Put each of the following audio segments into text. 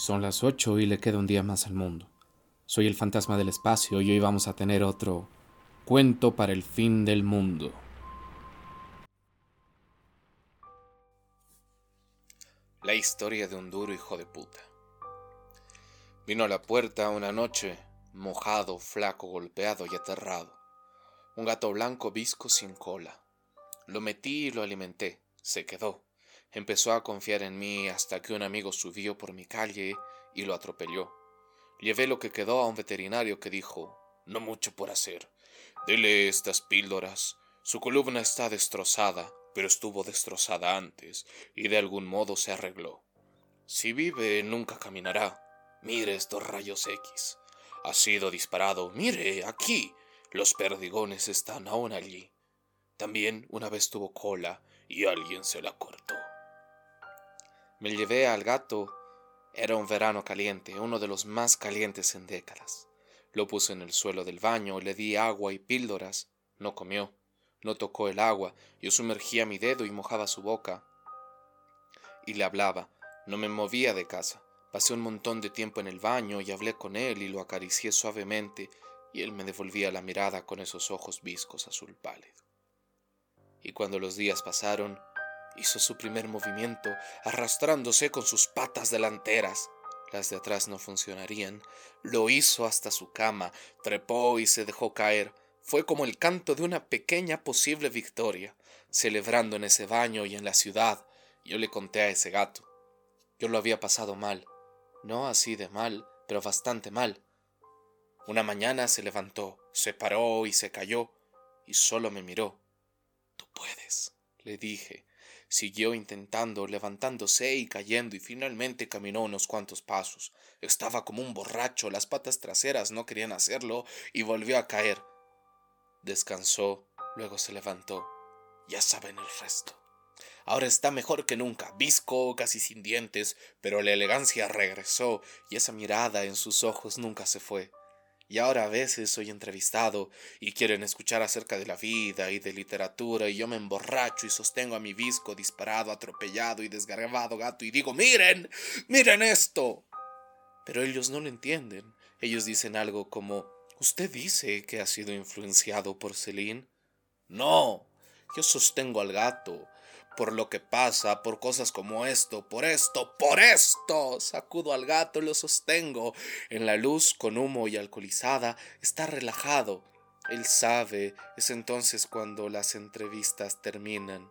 Son las ocho y le queda un día más al mundo. Soy el fantasma del espacio y hoy vamos a tener otro cuento para el fin del mundo. La historia de un duro hijo de puta. Vino a la puerta una noche, mojado, flaco, golpeado y aterrado. Un gato blanco visco sin cola. Lo metí y lo alimenté. Se quedó. Empezó a confiar en mí hasta que un amigo subió por mi calle y lo atropelló. Llevé lo que quedó a un veterinario que dijo, no mucho por hacer. Dele estas píldoras. Su columna está destrozada, pero estuvo destrozada antes y de algún modo se arregló. Si vive, nunca caminará. Mire estos rayos X. Ha sido disparado. Mire, aquí. Los perdigones están aún allí. También una vez tuvo cola y alguien se la cortó. Me llevé al gato. Era un verano caliente, uno de los más calientes en décadas. Lo puse en el suelo del baño, le di agua y píldoras. No comió, no tocó el agua. Yo sumergía mi dedo y mojaba su boca. Y le hablaba. No me movía de casa. Pasé un montón de tiempo en el baño y hablé con él y lo acaricié suavemente y él me devolvía la mirada con esos ojos viscos azul pálido. Y cuando los días pasaron, hizo su primer movimiento, arrastrándose con sus patas delanteras. Las de atrás no funcionarían. Lo hizo hasta su cama, trepó y se dejó caer. Fue como el canto de una pequeña posible victoria, celebrando en ese baño y en la ciudad. Yo le conté a ese gato. Yo lo había pasado mal. No así de mal, pero bastante mal. Una mañana se levantó, se paró y se cayó, y solo me miró. Tú puedes, le dije, Siguió intentando, levantándose y cayendo, y finalmente caminó unos cuantos pasos. Estaba como un borracho, las patas traseras no querían hacerlo, y volvió a caer. Descansó, luego se levantó. Ya saben el resto. Ahora está mejor que nunca, visco, casi sin dientes, pero la elegancia regresó, y esa mirada en sus ojos nunca se fue. Y ahora a veces soy entrevistado y quieren escuchar acerca de la vida y de literatura y yo me emborracho y sostengo a mi visco disparado, atropellado y desgarrado gato y digo, miren, miren esto. Pero ellos no lo entienden. Ellos dicen algo como, ¿usted dice que ha sido influenciado por Celine? No, yo sostengo al gato por lo que pasa, por cosas como esto, por esto, por esto. Sacudo al gato, lo sostengo. En la luz, con humo y alcoholizada, está relajado. Él sabe, es entonces cuando las entrevistas terminan.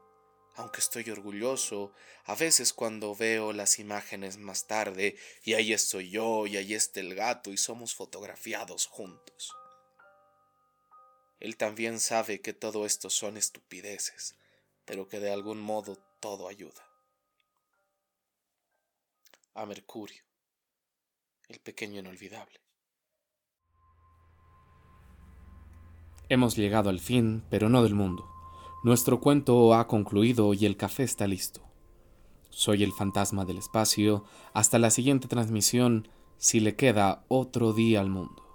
Aunque estoy orgulloso, a veces cuando veo las imágenes más tarde, y ahí estoy yo, y ahí está el gato, y somos fotografiados juntos. Él también sabe que todo esto son estupideces pero que de algún modo todo ayuda. A Mercurio, el pequeño inolvidable. Hemos llegado al fin, pero no del mundo. Nuestro cuento ha concluido y el café está listo. Soy el fantasma del espacio. Hasta la siguiente transmisión, si le queda otro día al mundo.